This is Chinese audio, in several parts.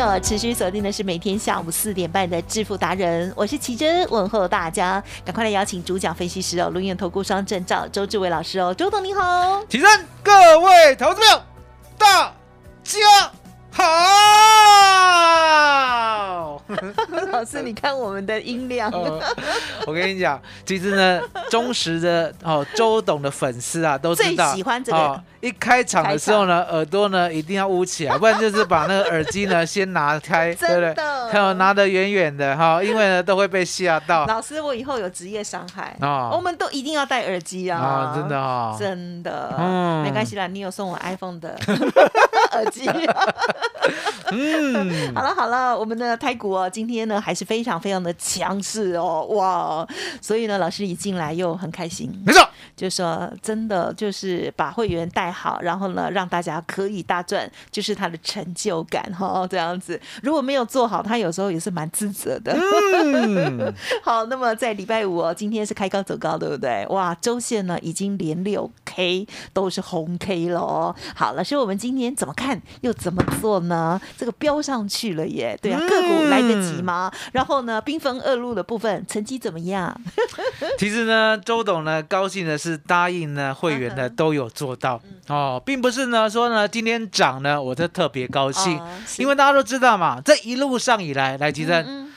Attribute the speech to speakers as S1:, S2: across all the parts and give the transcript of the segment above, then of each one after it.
S1: 友持续锁定的是每天下午四点半的致富达人，我是奇珍，问候大家，赶快来邀请主讲分析师哦，轮眼投顾双证照周志伟老师哦，周董你好，
S2: 奇珍，各位投资友，大家好。
S1: 老师你看我们的音量，
S2: 呃我跟你讲，其实呢，忠实的哦周董的粉丝啊，都知道
S1: 最喜欢这个
S2: 哦。一开场的时候呢，耳朵呢一定要捂起来，不然就是把那个耳机呢 先拿开，对不对？还有拿得远远的哈，因为呢都会被吓到。
S1: 老师我以后有职业伤害，
S2: 哦。
S1: 我们都一定要戴耳机啊，
S2: 啊，真的哈。
S1: 真的，
S2: 嗯。
S1: 没关系啦，你有送我 iPhone 的 耳机。
S2: 嗯，
S1: 好了好了，我们的台股哦，今天呢还是非常非常的强势哦，哇！所以呢，老师一进来又很开心，
S2: 没错，
S1: 就说真的就是把会员带好，然后呢让大家可以大赚，就是他的成就感哈、哦，这样子。如果没有做好，他有时候也是蛮自责的。
S2: 嗯，
S1: 好，那么在礼拜五哦，今天是开高走高，对不对？哇，周线呢已经连六 K 都是红 K 了哦。好，老师，我们今天怎么看又怎么做呢？这个飙上去了耶，对啊，个股来得及吗？然后呢，兵分二路的部分成绩怎么样？
S2: 其实呢，周董呢高兴的是答应呢会员呢都有做到哦，并不是呢说呢今天涨呢我就特别高兴
S1: 哦，
S2: 因为大家都知道嘛，这一路上以来，来吉正，
S1: 嗯，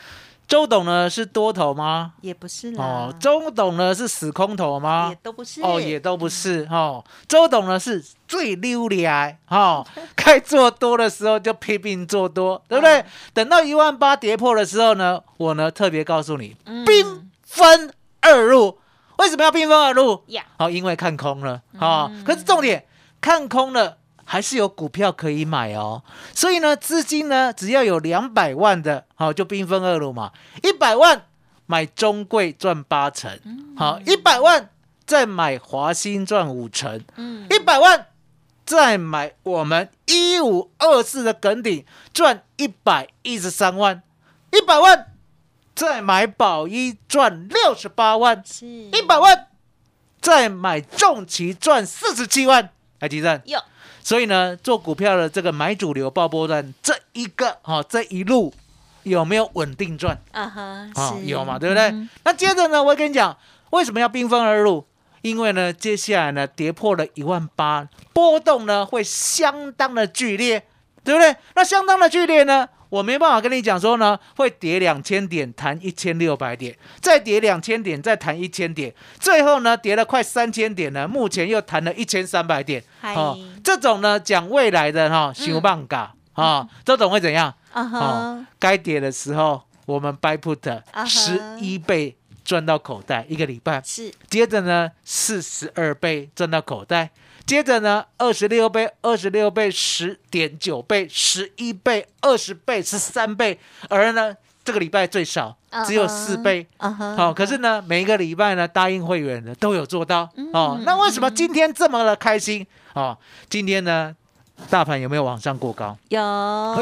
S2: 周董呢是多头吗？
S1: 也不是啦，
S2: 哦，周董呢是死空头吗也？
S1: 都不是
S2: 哦，也都不是哦。周董呢是最溜来哦，该做多的时候就拼命做多，对不对？
S1: 嗯
S2: 等到一万八跌破的时候呢，我呢特别告诉你，兵分二路。为什么要兵分二路？
S1: 呀，
S2: 哦，因为看空了哦。可是重点，看空了还是有股票可以买哦。所以呢，资金呢只要有两百万的，好、就兵分二路嘛。一百万买中贵赚八成，好、一百万再买华兴赚五成，
S1: 嗯，
S2: 一百万再买我们一五二四的耿鼎赚一百一十三万，一百万再买宝一赚六十八万。一百万，再买重旗赚四十七万，来吉正。
S1: 有
S2: 所以呢，做股票的这个买主流爆波段，这一个哈、哦、这一路有没有稳定赚
S1: 啊哈，
S2: 啊、
S1: 是
S2: 有嘛，对不对？
S1: 嗯
S2: 那接着呢，我跟你讲，为什么要兵分而入？因为呢，接下来呢，跌破了一万八，波动呢会相当的剧烈，对不对？那相当的剧烈呢，我没办法跟你讲说呢，会跌两千点，弹一千六百点，再跌两千点，再弹一千点，最后呢，跌了快三千点呢，目前又弹了一千三百点，
S1: 嗨。
S2: 哦，这种呢，讲未来的哈，熊棒嘎啊，这种会怎样？
S1: 啊
S2: 哦
S1: 哈，，
S2: 该跌的时候，我们 buy put 十一倍赚到口袋，一个礼拜。
S1: 是
S2: 接着呢，四十二倍赚到口袋。接着呢，二十六倍、二十六倍、十点九倍、十一倍、二十倍、十三倍，而呢，这个礼拜最少只有四倍。好、可是呢，每一个礼拜呢，答应会员的都有做到哦
S1: 嗯。
S2: 那为什么今天这么的开心？哦，今天呢，大盘有没有往上过高？
S1: 有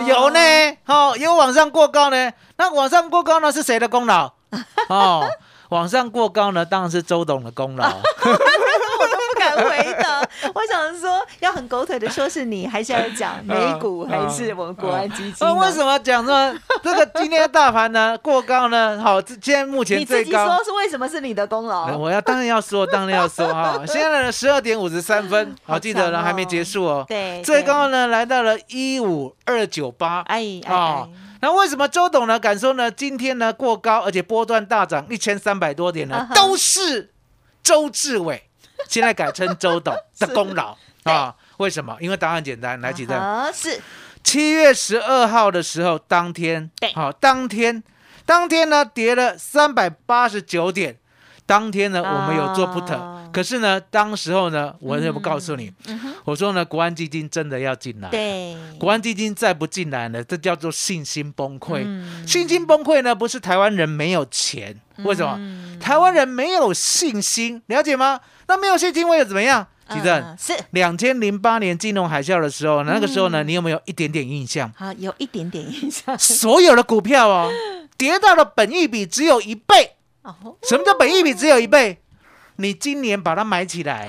S2: 有呢，哦，有往上过高呢。那往上过高呢是谁的功劳？哦，往上过高呢，当然是周董的功劳。
S1: 我都不敢敢回答。我想说，要很狗腿的说是你，还是要讲美股，还是我们国安基金
S2: 那
S1: 呢？
S2: 为什么讲说这个今天大盘呢过高呢？好，这现在目前
S1: 你自己
S2: 最高
S1: 说。是为什么是你的功劳？
S2: 我要当然要说，当然要说哈。现在呢，十二点五十三分，好，记得了，还没结束哦。
S1: 对，
S2: 最高呢来到了一五二九八。
S1: 哎哎
S2: 哦
S1: 哎，
S2: 那为什么周董呢敢说呢？今天呢过高，而且波段大涨一千三百多点呢都是周志伟，现在改称周董 的功劳啊？为什么？因为答案简单，来举证。
S1: 啊是
S2: 七月十二号的时候，当天，
S1: 对
S2: 好，当天，当天呢跌了三百八十九点，当天呢我们有做 put，、
S1: 啊
S2: 可是呢，当时候呢，我也不告诉你，我说呢，国安基金真的要进来，，
S1: 嗯对，
S2: 国安基金再不进来呢，这叫做信心崩溃。
S1: 嗯
S2: 信心崩溃呢，不是台湾人没有钱，为什么？
S1: 嗯
S2: 台湾人没有信心，了解吗？那没有信心会怎么样？吉正，
S1: 嗯是
S2: 两千零八年金融海啸的时候，那个时候呢，你有没有一点点印象？
S1: 好有一点点印象
S2: 所有的股票哦，跌到了本益比只有一倍。
S1: 哦，
S2: 什么叫本益比只有一倍？你今年把它买起来，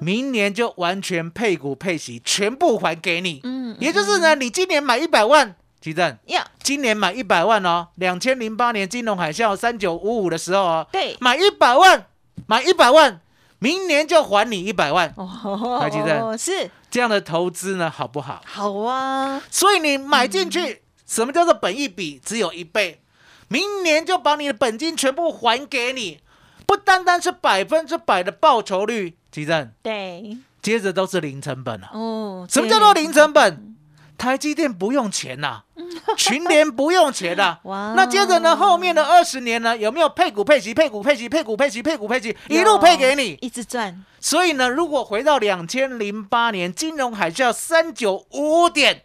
S2: 明年就完全配股配息，全部还给你。
S1: 嗯
S2: 也就是呢，你今年买一百万，吉正，
S1: 呀，
S2: 今年买一百万哦，两千零八年金融海啸三九五五的时候哦，
S1: 对，
S2: 买一百万，买一百万，明年就还你一百万。
S1: 哦
S2: 台积电
S1: 是。
S2: 这样的投资呢，好不好？
S1: 好啊，
S2: 所以你买进去，什么叫做本一比？只有一倍？明年就把你的本金全部还给你，不单单是百分之百的报酬率，吉正，
S1: 对，
S2: 接着都是零成本啊。
S1: 哦，
S2: 什么叫做零成本？台积电不用钱呐、群联不用钱呐、
S1: 哇
S2: 那接着呢，后面的二十年呢，有没有配股配息、配股配息、配股配息、配股配息，一路配给你？
S1: 一直赚，
S2: 所以呢，如果回到两千零八年金融海啸三九五五点，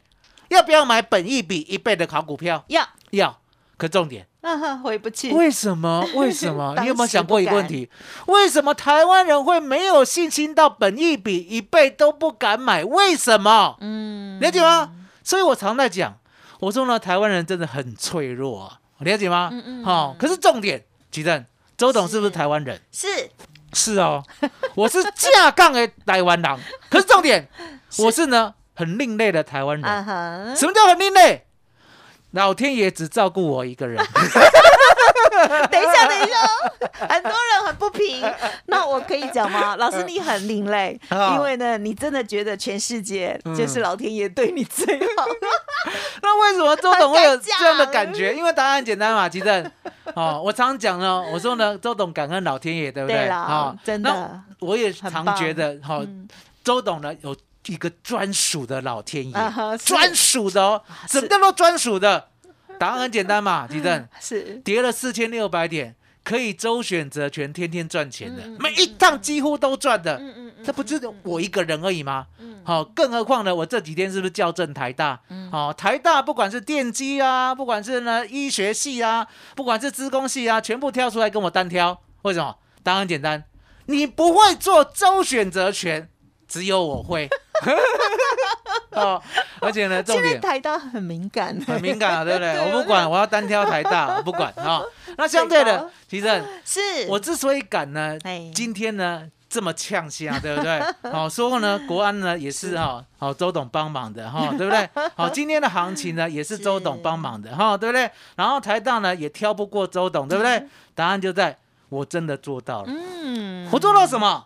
S2: 要不要买本一比一倍的好股票？
S1: 要，
S2: 要。可重点，
S1: 啊哈，回不去，
S2: 为什么？为什么？你有没有想过一个问题？为什么台湾人会没有信心到本一比一倍都不敢买？为什么？
S1: 嗯，
S2: 了解吗？所以我常在讲，我说呢，台湾人真的很脆弱啊，了解吗？
S1: 嗯嗯
S2: 好、可是重点，吉正，周董是不是台湾人？
S1: 是
S2: 是哦，我是架杠的台湾人。可是重点，我是呢很另类的台湾人。什么叫很另类？老天爷只照顾我一个人。
S1: 等一下，等一下，很多人很不平。那我可以讲吗？老师，你很另类，
S2: 啊
S1: 因为呢，你真的觉得全世界
S2: 嗯
S1: 就是老天爷对你最好。
S2: 那为什么周董会有这样的感觉？因为答案很简单嘛，其实。哦，我常讲呢，我说呢，周董感恩老天爷，对不对？
S1: 对啦
S2: 哦
S1: 真的
S2: 我也常觉得，哈、
S1: 嗯
S2: 周董呢有一个专属的老天爷，专属的哦。什么叫做专属的？答案很简单嘛，地震。
S1: 是，
S2: 跌了四千六百点，可以周选择权天天赚钱的，每一趟几乎都赚的。
S1: 嗯嗯嗯
S2: 这不就是我一个人而已吗？好、更何况呢，我这几天是不是校正台大？
S1: 嗯
S2: 好、台大不管是电机啊，不管是呢医学系啊，不管是资工系啊，全部挑出来跟我单挑。为什么？答案很简单，你不会做周选择权，只有我会。哦，而且呢，重点
S1: 台大很敏感，
S2: 很敏感啊，对不对？
S1: 对
S2: 我不管，我要单挑台大，我不管啊、那相对的，其实
S1: 是
S2: 我之所以敢呢
S1: 哎，
S2: 今天呢这么呛下，对不对？好、说呢，国安呢也是哈，好、周董帮忙的哈、对不对？好、今天的行情呢也是周董帮忙的哈、对不对？然后台大呢也挑不过周董，对不对？答案就在我真的做到了，
S1: 嗯
S2: 我做到什么？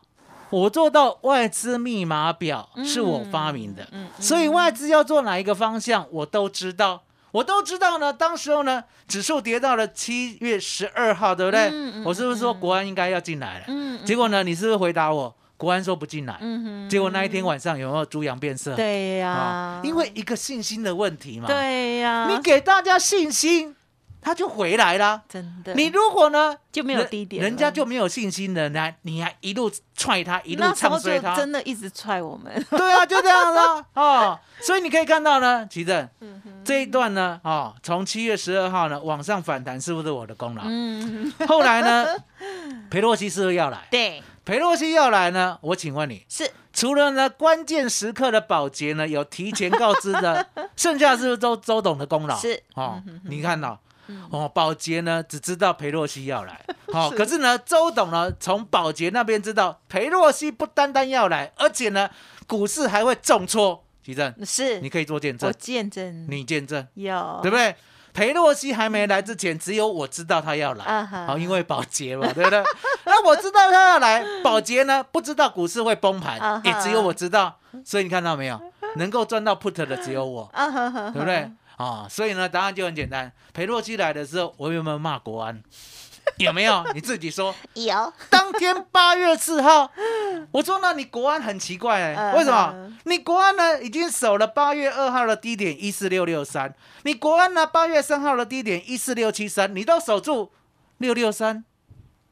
S2: 我做到外资密码表是我发明的，
S1: 嗯
S2: 所以外资要做哪一个方向，我都知道，我都知道呢。当时候呢，指数跌到了七月十二号，对不对？
S1: 嗯嗯
S2: 我是不是说国安应该要进来了？
S1: 嗯
S2: 结果呢，你是不是回答我，国安说不进来？
S1: 嗯哼
S2: 结果那一天晚上有没有猪羊变色？
S1: 对呀
S2: 啊，，因为一个信心的问题嘛。，
S1: 对呀，
S2: 你给大家信心，他就回来了。
S1: 真的。
S2: 你如果呢
S1: 就没有低点了，
S2: 人家就没有信心了，那你还一路踹他，一路
S1: 那时候就
S2: 唱衰他，
S1: 真的一直踹我们，
S2: 对啊，就这样啊，哦，所以你可以看到呢，奇正
S1: 嗯
S2: 这一段呢，哦，从七月十二号呢往上反弹，是不是我的功劳？
S1: 嗯，
S2: 后来呢，裴洛西是不是要来？
S1: 对，
S2: 裴洛西要来呢，我请问你，
S1: 是。
S2: 除了呢关键时刻的保洁呢有提前告知的，剩下是不是周周董的功劳？
S1: 是。
S2: 哦
S1: 嗯哼，
S2: 你看到哦，保洁呢只知道裴洛西要来，好、可是呢，周董呢从保洁那边知道裴洛西不单单要来，而且呢股市还会重挫。吉正，
S1: 是。
S2: 你可以做见证。
S1: 我，见证。
S2: 你见证，
S1: 有。
S2: 对不对？裴洛西还没来之前，只有我知道他要来，
S1: 啊哈。
S2: 好，因为保洁嘛，对不对？那我知道他要来，保洁呢不知道股市会崩盘，也只有我知道，所以你看到没有？能够赚到 put 的只有我，对不对？啊、所以呢，答案就很简单。裴洛西来的时候，我有没有骂国安？有没有？你自己说。
S1: 有
S2: 当天八月四号，我说那，你国安很奇怪为什么？你国安呢已经守了八月二号的低点一四六六三，你国安呢八月三号的低点一四六七三，你都守住六六三、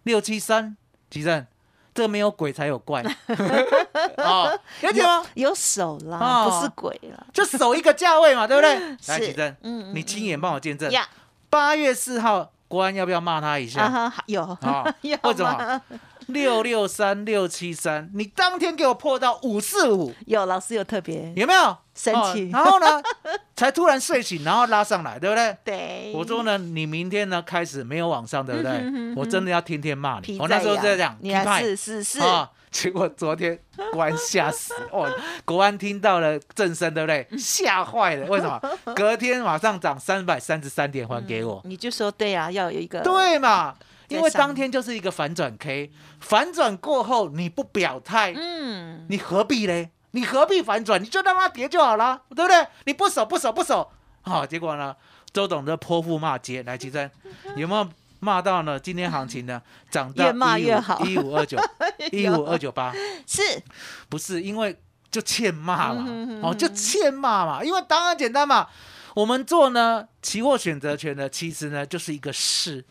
S2: 六七三，几正，这没有鬼才有怪 哦，了解吗？
S1: 有手啦，
S2: 哦
S1: 不是鬼啦。
S2: 就守一个价位嘛，对不对？来，
S1: 是
S2: 吉正，
S1: 嗯嗯
S2: 你亲眼帮我见证，
S1: 呀，
S2: 八月四号国安要不要骂他一
S1: 啊
S2: 下？
S1: 哈，有
S2: 啊
S1: 有
S2: 为什么
S1: 吗？
S2: 六六三六七三，你当天给我破到五四五，
S1: 有老师有特别
S2: 有没有？
S1: 神奇
S2: 哦然后呢，才突然睡醒，然后拉上来，对不对？
S1: 对，
S2: 我说呢，你明天呢开始没有往上，对不对
S1: 嗯哼哼？哼
S2: 我真的要天天骂你。我那时候
S1: 在
S2: 在讲，
S1: 你还是是是，
S2: 啊，结果昨天国安吓死哦，国安听到了正声，对不对？吓坏了，为什么？隔天马上涨三百三十三点还给我，
S1: 你就说对啊，要有一个
S2: 对嘛？因为当天就是一个反转 K，反转过后你不表态，
S1: 嗯，
S2: 你何必嘞？你何必反转？你就让它跌就好了，对不对？你不守不守不守，好、结果呢，周董的泼妇骂街，来，齐珍 有没有骂到呢？今天行情呢涨到
S1: 越骂越好
S2: 一五二九，一五二九八，
S1: 是
S2: 不是因为就欠骂嘛？哦，就欠骂嘛，因为答案简单嘛。我们做呢期货选择权呢，其实呢就是一个势。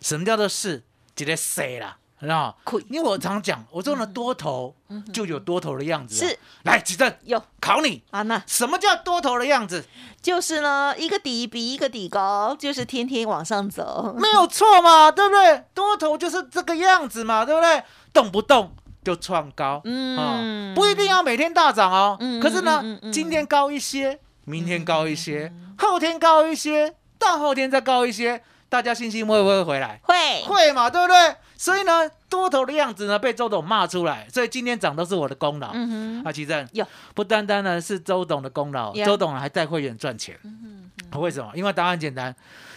S2: 什么叫做势？直接谁啦？知道吗因为我常讲，我做呢多头就有多头的样子啊。
S1: 是
S2: 来，吉正
S1: 有
S2: 考你，
S1: 啊，那
S2: 什么叫多头的样子？
S1: 就是呢，一个底比一个底高，就是天天往上走。
S2: 没有错嘛，对不对？多头就是这个样子嘛，对不对？动不动就创高，
S1: 嗯
S2: 哦不一定要每天大涨哦。
S1: 嗯
S2: 可是呢，今天高一些，明天高一些，后天高一些，大后天再高一些，大家信心会不会回来？
S1: 会
S2: 会嘛，对不对？所以呢，多头的样子呢被周董骂出来，所以今天涨都是我的功劳。
S1: 嗯哼，
S2: 啊，奇正
S1: 有
S2: 不单单呢是周董的功劳，周董还带会员赚钱。嗯为什么？因为答案简单，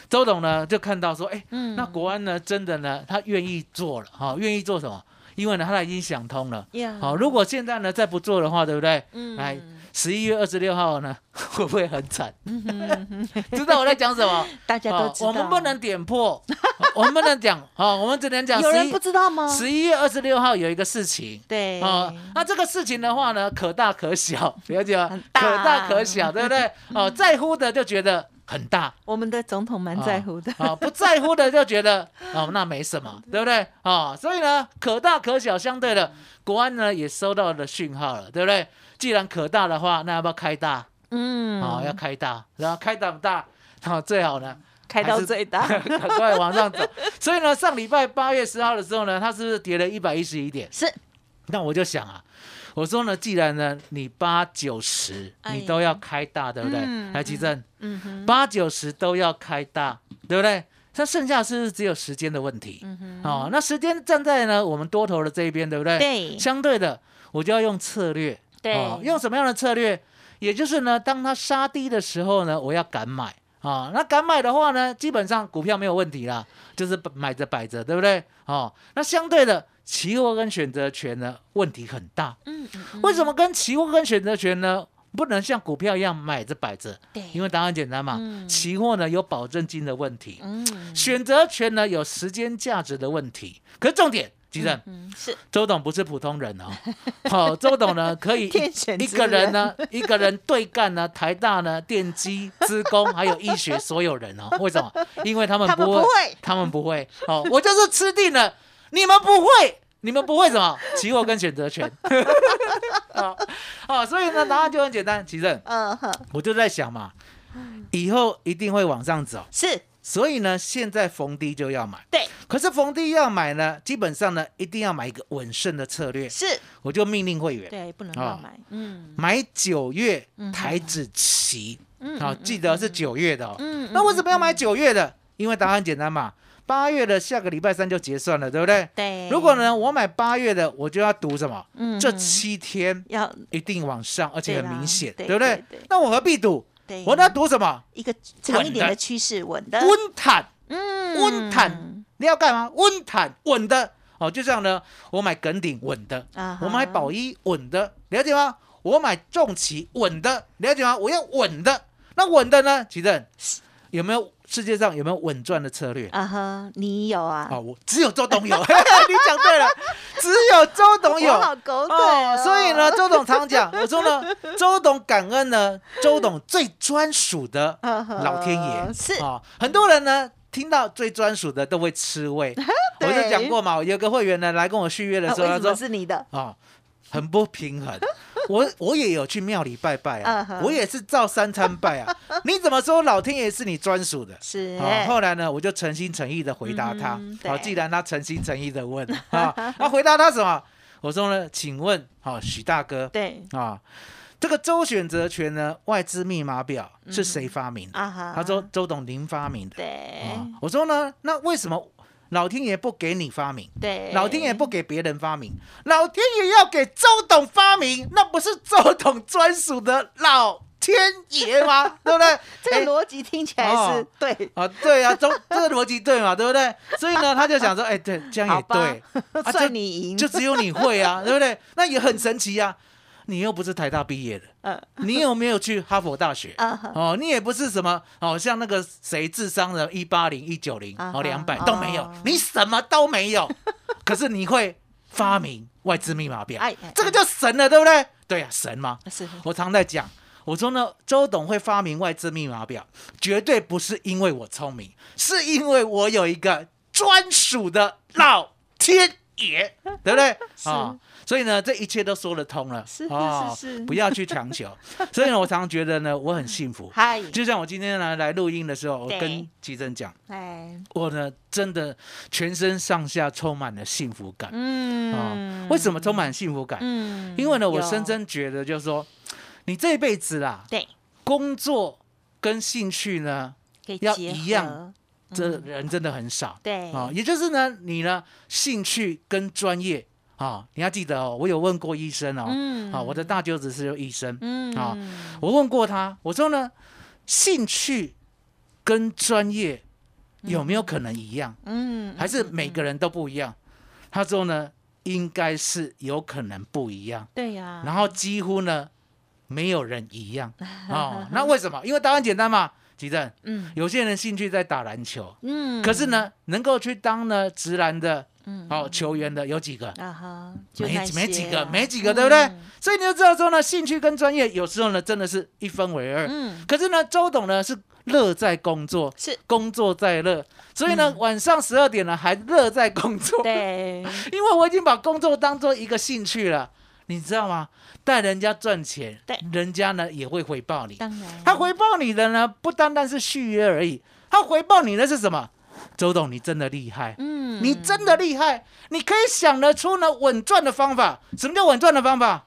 S2: 周董呢就看到说，哎，
S1: 嗯
S2: 那国安呢真的呢他愿意做了，哈、愿意做什么？因为呢他已经想通了。
S1: 呀
S2: 好、如果现在呢再不做的话，对不对？
S1: 嗯
S2: 来，十一月二十六号呢 会不会很惨？知道我在讲什么？
S1: 大家都
S2: 哦
S1: 知道，
S2: 我们不能点破，我们不能讲，好、我们只能讲
S1: 有人不知道吗？
S2: 十一月二十六号有一个事情。
S1: 对
S2: 哦，那这个事情的话呢，可大可小，了解吗
S1: 很？大
S2: 可大可小，对不对？哦，在乎的就觉得很大，
S1: 我们的总统蛮在乎的。
S2: 啊、不在乎的就觉得哦，那没什么，对不对？啊、所以呢，可大可小，相对的，国安呢也收到了讯号了，对不对？既然可大的话，那要不要开大？
S1: 嗯，
S2: 哦、要开大，然后开大不大？好、最好呢，
S1: 开到最大。
S2: 赶快往上走。所以呢，上礼拜八月十号的时候呢，它是不是跌了一百一十一点？
S1: 是
S2: 那我就想啊，我说呢，既然呢你八九十
S1: 哎
S2: 你都要开大，对不对？
S1: 嗯
S2: 来，吉正，
S1: 嗯哼，
S2: 八九十都要开大，对不对？那剩下是不是只有时间的问题？
S1: 嗯
S2: 哦，那时间站在呢我们多头的这一边，对不对？
S1: 对
S2: 相对的，我就要用策略，
S1: 对
S2: 哦，用什么样的策略？也就是呢，当它杀低的时候呢，我要敢买啊、那敢买的话呢，基本上股票没有问题啦，就是买着摆着，对不对？哦，那相对的，期货跟选择权呢，问题很大。
S1: 嗯嗯嗯
S2: 为什么跟期货跟选择权呢，不能像股票一样买着摆着？
S1: 对，
S2: 因为答案简单嘛，
S1: 嗯
S2: 期货呢有保证金的问题，
S1: 嗯
S2: 选择权呢有时间价值的问题。可是重点，吉正，
S1: 嗯是。
S2: 周董不是普通人哦，好、周董呢可以一一个人呢，一个人对干呢台大呢电机、资工还有医学所有人哦，为什么？因为他们不会，他们不会。哦，我就是吃定了，你们不会。你们不会什么？期货跟选择权，好，好，所以呢，答案就很简单。吉正，
S1: 嗯哼。
S2: 我就在想嘛，以后一定会往上走，
S1: 是
S2: 所以呢，现在逢低就要买。
S1: 对
S2: 可是逢低要买呢，基本上呢，一定要买一个稳胜的策略。
S1: 是，
S2: 我就命令会员
S1: 对不能
S2: 啊
S1: 乱买，嗯
S2: 买九月
S1: 嗯
S2: 台子期，
S1: 嗯
S2: 好，记得是九月的哦。
S1: 嗯
S2: 那为什么要买九月的？因为答案简单嘛，八月的下个礼拜三就结算了，对不对？
S1: 对，
S2: 如果呢，我买八月的，我就要赌什么？这
S1: 嗯这
S2: 七天
S1: 要
S2: 一定往上，而且很明显，
S1: 对
S2: 对不对
S1: 对对？
S2: 那我何必赌？
S1: 对
S2: 我那赌什么？
S1: 一个长一点
S2: 的
S1: 的趋势，稳的，
S2: 温坦，
S1: 嗯
S2: 温坦，你要干嘛？温坦，稳的哦，就这样呢。我买耿鼎稳的，
S1: 啊哈
S2: 我买宝一稳的，了解吗？我买重旗稳的，了解吗？我要稳的。那稳的呢？奇正有没有世界上有没有稳赚的策略？
S1: 啊哈，你有啊？
S2: 啊，我只有周董有，你讲对了，只有周董有。
S1: 好狗腿
S2: 哦，
S1: 哦，
S2: 所以呢，周董常讲，我说呢，周董感恩呢，周董最专属的老天爷
S1: 是
S2: 啊，很多人呢听到最专属的都会吃味。我
S1: 对
S2: 就讲过嘛，有个会员呢来跟我续约的时候，他说
S1: 是你的？
S2: 啊，很不平衡。我我也有去庙里拜拜啊我也是照三餐拜啊。你怎么说老天爷是你专属的？
S1: 是
S2: 啊，后来呢，我就诚心诚意的回答他
S1: 嗯。
S2: 好，既然他诚心诚意的问啊，那回答他什么？我说呢，请问，好，许大哥
S1: 对
S2: 啊，这个周选择权呢，外资密码表是谁发明的？他说周董您发明的。
S1: 对
S2: 啊，我说呢，那为什么老天爷不给你发明？
S1: 对，
S2: 老天爷不给别人发明，老天爷要给周董发明，那不是周董专属的老天爷吗？对不对？
S1: 这
S2: 哎
S1: 个逻辑听起来
S2: 哦
S1: 是对，
S2: 啊，对啊，周这个逻辑对嘛，对不对？所以呢，他就想说，哎，对，这样也对，啊
S1: 算
S2: 就
S1: 你赢，
S2: 就只有你会啊，对不对？那也很神奇啊，你又不是台大毕业的，
S1: 嗯。
S2: 你有没有去哈佛大学？哦，你也不是什么哦，像那个谁智商的一八零、一九零哦两百都没有
S1: 哦，
S2: 你什么都没有，可是你会发明外资密码表这个就神了，对不对？对呀、神吗。
S1: 是。
S2: 我常在讲，我说呢，周董会发明外资密码表，绝对不是因为我聪明，是因为我有一个专属的老天爷，对不对？啊、所以呢，这一切都说得通了。
S1: 是是
S2: 哦
S1: 是是
S2: 不要去强求。所以呢，我常常觉得呢，我很幸福。
S1: 嗨，
S2: 就像我今天呢来录音的时候，我跟吉珍讲，
S1: 哎，
S2: 我呢真的全身上下充满了幸福感。
S1: 嗯
S2: 啊，为什么充满幸福感？
S1: 嗯
S2: 因为呢，我深深觉得，就是说，你这一辈子啦，
S1: 对
S2: 工作跟兴趣呢，要一样
S1: 合
S2: 这人真的很少。
S1: 嗯对
S2: 啊，也就是呢，你呢兴趣跟专业啊，你要记得哦，我有问过医生哦，
S1: 嗯
S2: 啊，我的大舅子是医生，
S1: 嗯
S2: 啊我问过他，我说呢，兴趣跟专业有没有可能一样，
S1: 嗯
S2: 还是每个人都不一样？他说呢，应该是有可能不一样，
S1: 对呀，
S2: 然后几乎呢没有人一样哦。那为什么？因为答案简单嘛，吉正，
S1: 嗯。
S2: 有些人兴趣在打篮球，
S1: 嗯。
S2: 可是呢，能够去当呢直男的
S1: 嗯。
S2: 哦球员的有几个？
S1: 啊哈，就
S2: 没几个，没几个，对不对？
S1: 嗯？
S2: 所以你就知道说呢，兴趣跟专业有时候呢，真的是一分为二。
S1: 嗯，
S2: 可是呢，周董呢是乐在工作，
S1: 是。
S2: 工作在乐，所以呢，晚上十二点呢还乐在工作。因为我已经把工作当做一个兴趣了，你知道吗？带人家赚钱，
S1: 对
S2: 人家呢也会回报你。
S1: 当然
S2: 他回报你的呢，不单单是续约而已，他回报你的是什么？周董，你真的厉害，
S1: 嗯
S2: 你真的厉害，你可以想得出呢稳赚的方法。什么叫稳赚的方法？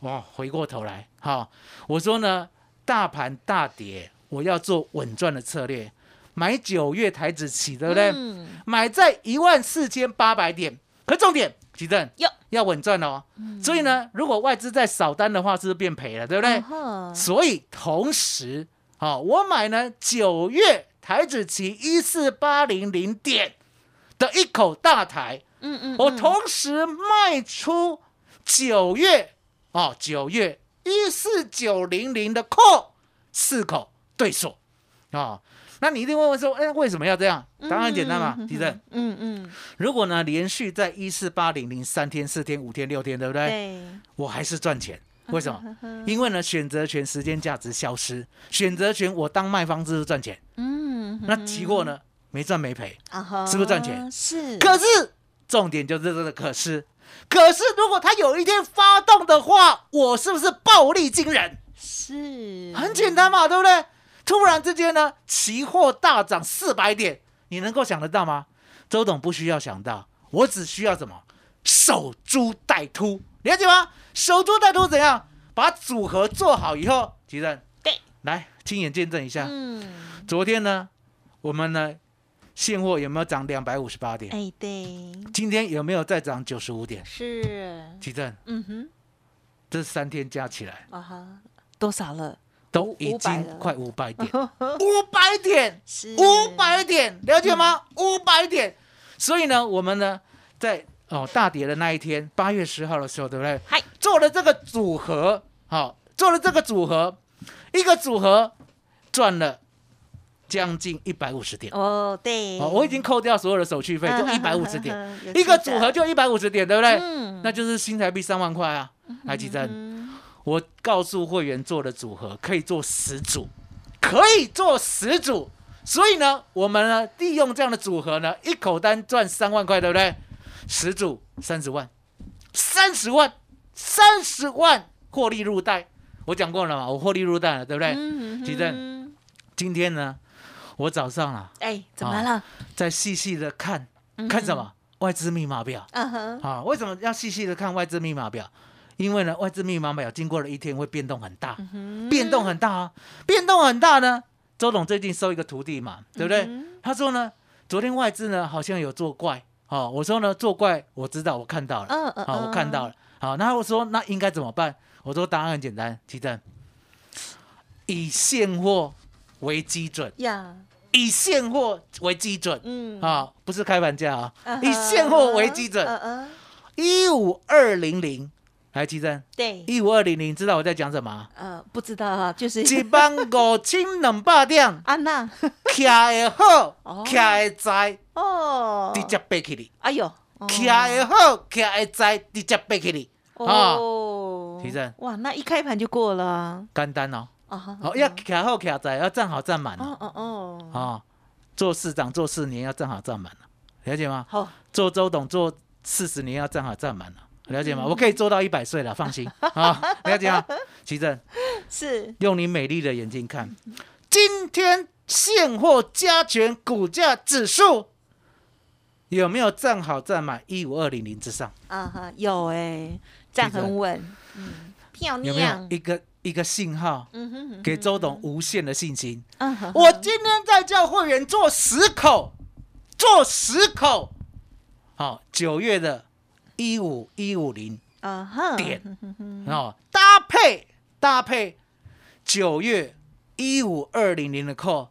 S2: 哇，回过头来，好，我说呢，大盘大跌，我要做稳赚的策略，买九月台子起，对不对？
S1: 嗯
S2: 买在一万四千八百点。可重点，吉正
S1: 哟
S2: 要稳赚哦。所以呢，如果外资在扫单的话，是不是变赔了？对不对？
S1: 嗯
S2: 所以同时，哦、我买呢九月台子期一四八零零点的一口大台，
S1: 嗯嗯，
S2: 我
S1: 嗯
S2: 同时卖出九月哦九月一四九零零的 call 四口对锁啊。那你一定会问说，哎，为什么要这样？答案很简单嘛，
S1: 嗯
S2: 地震。
S1: 嗯嗯，
S2: 如果呢连续在一四八零零三天、四天、五天、六天，对不对？
S1: 对，
S2: 我还是赚钱。为什么？因为呢，选择权时间价值消失，选择权我当卖方就是赚钱。
S1: 嗯，
S2: 那期货呢，没赚没赔。
S1: 啊哈，
S2: 是不是赚钱
S1: 是，
S2: 可是重点就是这个可是，可是如果它有一天发动的话，我是不是暴力惊人？
S1: 是
S2: 很简单嘛，对不对？突然之间呢，期货大涨四百点，你能够想得到吗？周董不需要想到，我只需要什么？守株待兔，了解吗？守株待兔怎样？把组合做好以后，吉正
S1: 对，
S2: 来亲眼见证一下。
S1: 嗯，
S2: 昨天呢，我们呢现货有没有涨两百五十八点？
S1: 哎，对，
S2: 今天有没有再涨九十五点？
S1: 是，
S2: 奇正，
S1: 嗯哼，
S2: 这三天加起来
S1: 啊哈，多少了？
S2: 都已经快五百点，五百点，五百点，了解吗？五百点。所以呢，我们呢，在哦大跌的那一天，八月十号的时候，对不对？
S1: 嗨，
S2: 做了这个组合，好、做了这个组合，一个组合赚了将近一百五十点。
S1: 哦，对，
S2: 哦，我已经扣掉所有的手续费，就
S1: 嗯
S2: 一百五十点，
S1: 有
S2: 一个组合就一百五十点，对不对？
S1: 嗯
S2: 那就是新台币三万块啊！来，记正，
S1: 嗯
S2: 我告诉会员做的组合可以做十组，可以做十组。所以呢，我们呢利用这样的组合呢，一口单赚三万块，对不对？十组三十万，三十万，三十万获利入袋。我讲过了嘛，我获利入袋了，对不对？
S1: 嗯
S2: 记得今天呢，我早上啊，
S1: 哎，怎么了？
S2: 在细细的看看什么外资密码表
S1: 嗯哼，
S2: 啊？为什么要细细的看外资密码表？因为呢，外资密码表经过了一天会变动很大，变动很大啊，变动很大呢。周董最近收一个徒弟嘛，对不对？他说呢，昨天外资呢好像有作怪，哦，我说呢作怪，我知道，我看到了，
S1: 嗯嗯
S2: 好，我看到了，好，那我说那应该怎么办？我说答案很简单，提正，以现货为基准，
S1: 呀，
S2: 以现货为基准，
S1: 嗯，
S2: 啊，不是开盘价啊
S1: 嗯，
S2: 以现货为基准，
S1: 嗯嗯，
S2: 一五二零零，来，基正，
S1: 对，
S2: 一五二零零，知道我在讲什么？
S1: 呃，不知道啊，就是
S2: 一万五千两百点，
S1: 安娜，
S2: 徛的好
S1: 哦，
S2: 徛的在，
S1: 哦，
S2: 直接背起你，
S1: 哎呦，
S2: 徛的好，徛的在，直接背起你，啊，
S1: 哦，
S2: 提振
S1: 哇，那一开盘就过了啊，
S2: 简单哦，
S1: 啊，
S2: 哦，要徛好徛在，要站好站满
S1: 哦哦哦，
S2: 啊，做市长做四年要站好站满了解吗？
S1: 好，
S2: 做周董做四十年要站好站满了，了解吗？
S1: 嗯
S2: 我可以做到一百岁了，放心 啊，了解吗？奇正，
S1: 是，
S2: 用你美丽的眼睛看，今天现货加权股价指数有没有站好站满一五二零零之上？
S1: 啊哈，有哎，站很稳，嗯，漂
S2: 有没有
S1: 亮，
S2: 一个一个信号
S1: 嗯哼哼，
S2: 给周董无限的信心？
S1: 嗯哼，
S2: 我今天在叫会员做十口，做十口，好，九月的一五一五零
S1: 啊，
S2: 点。哦，搭配搭配九月一五二零零的 call，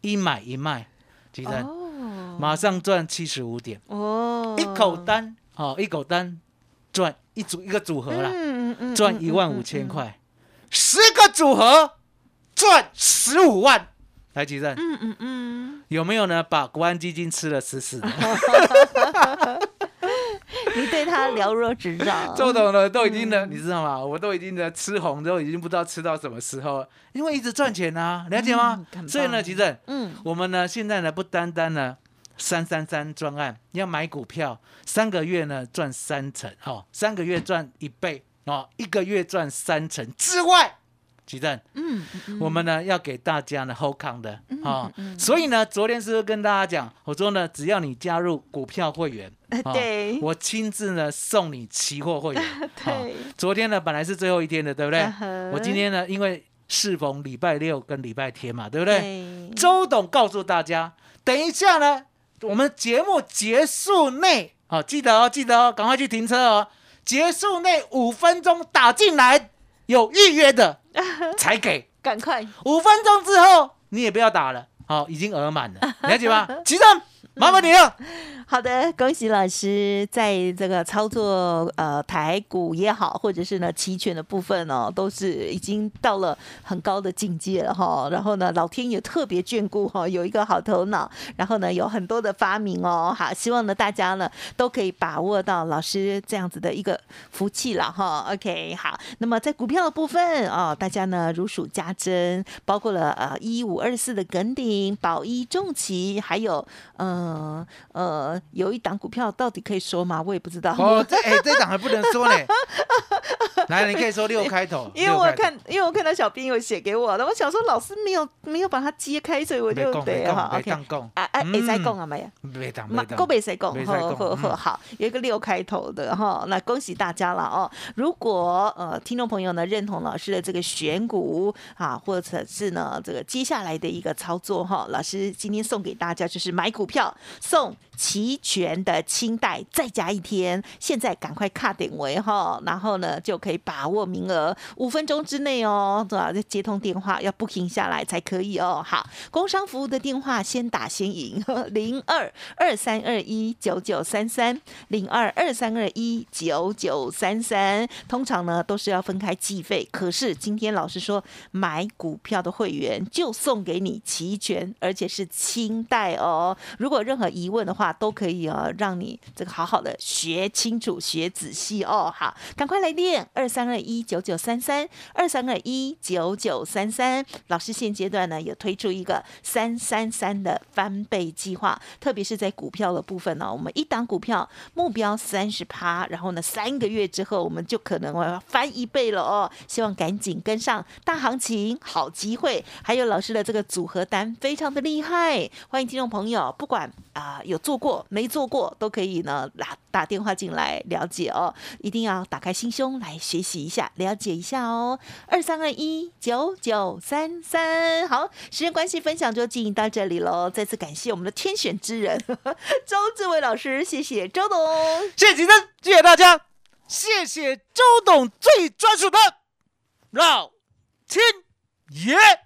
S2: 一买一卖，记得、
S1: 哦，
S2: 马上赚七十五点，
S1: 哦，
S2: 一口单哦、一口单赚一组一个组合啦，赚一万五千，块，十个组合赚十五万，来吉正。
S1: 嗯嗯嗯，
S2: 有没有呢？把国安基金吃了死死的，
S1: 你对他了若指掌，
S2: 周董呢都已经呢，你知道吗？我都已经呢吃红，都已经不知道吃到什么时候。了，因为一直赚钱啊，了解吗？
S1: 嗯？
S2: 所以呢，
S1: 棒
S2: 吉正，
S1: 嗯，
S2: 我们呢现在呢不单单呢三三三专案要买股票，三个月呢赚三成，哦，三个月赚一倍，哦，一个月赚三成之外，吉正，
S1: 嗯，
S2: 我们呢要给大家呢 hold 康的啊、所以呢，昨天是不是跟大家讲，我说呢，只要你加入股票会员，啊
S1: 对
S2: 我亲自呢送你期货会员。
S1: 对。
S2: 啊昨天呢本来是最后一天的，对不对？
S1: 嗯
S2: 我今天呢，因为适逢礼拜六跟礼拜天嘛，对不对？
S1: 对，
S2: 周董告诉大家，等一下呢，我们节目结束内，好、记得哦，记得哦，赶快去停车哦。结束内五分钟打进来有预约的 才给，
S1: 赶快，
S2: 五分钟之后你也不要打了，好、已经额满了，了解吗？齐正，麻烦你了。
S1: 好的，恭喜老师在这个操作呃台股也好，或者是呢期权的部分哦，都是已经到了很高的境界了哈。然后呢，老天也特别眷顾哈，有一个好头脑，然后呢有很多的发明哦。好，希望呢大家呢都可以把握到老师这样子的一个福气了哈。OK，好，那么在股票的部分哦，大家呢如数家珍，包括了呃一五二四的耿鼎、宝一、重旗，还有呃呃有一档股票到底可以说吗？我也不知道。
S2: 哦，这哎、这档还不能说呢。来，你可以说六开头，
S1: 因为我看，因为我看到小编有写给我的，我想说老师没有没有把它揭开，所以我就对哈
S2: 别讲别
S1: OK
S2: 当讲
S1: 啊啊，
S2: 嗯
S1: 会使讲啊没有？
S2: 别当
S1: 嘛
S2: 别当，
S1: 够没谁讲，
S2: 没使
S1: 好
S2: 讲
S1: 好好
S2: 嗯
S1: 好，有一个六开头的哈，那恭喜大家了哦！如果呃听众朋友呢认同老师的这个选股啊，或者是呢这个接下来的一个操作哈，老师今天送给大家就是买股票。票送齐全的清代，再加一天。现在赶快卡点位哈，然后呢就可以把握名额，五分钟之内哦，对吧？接通电话要不停下来才可以哦。好，工商服务的电话先打先赢，零二二三二一九九三三，零二二三二一九九三三。通常呢都是要分开计费，可是今天老师说买股票的会员就送给你齐全，而且是清代哦。如果任何疑问的话，都可以哦，让你这个好好的学清楚、学仔细哦。好，赶快来电二三二一九九三三二三二一九九三三。老师现阶段呢有推出一个三三三的翻倍计划，特别是在股票的部分呢，我们一档股票目标三十趴，然后呢三个月之后我们就可能要翻一倍了哦。希望赶紧跟上大行情，好机会。还有老师的这个组合单非常的厉害，欢迎听众朋友，不管啊、有做过没做过，都可以呢打打电话进来了解哦。一定要打开心胸来学习一下，了解一下哦。二三二一九九三三，好，时间关系，分享就进行到这里喽。再次感谢我们的天选之人 周志伟老师，谢谢周董。
S2: 谢谢吉珍，谢谢大家，谢谢周董最专属的老天爷。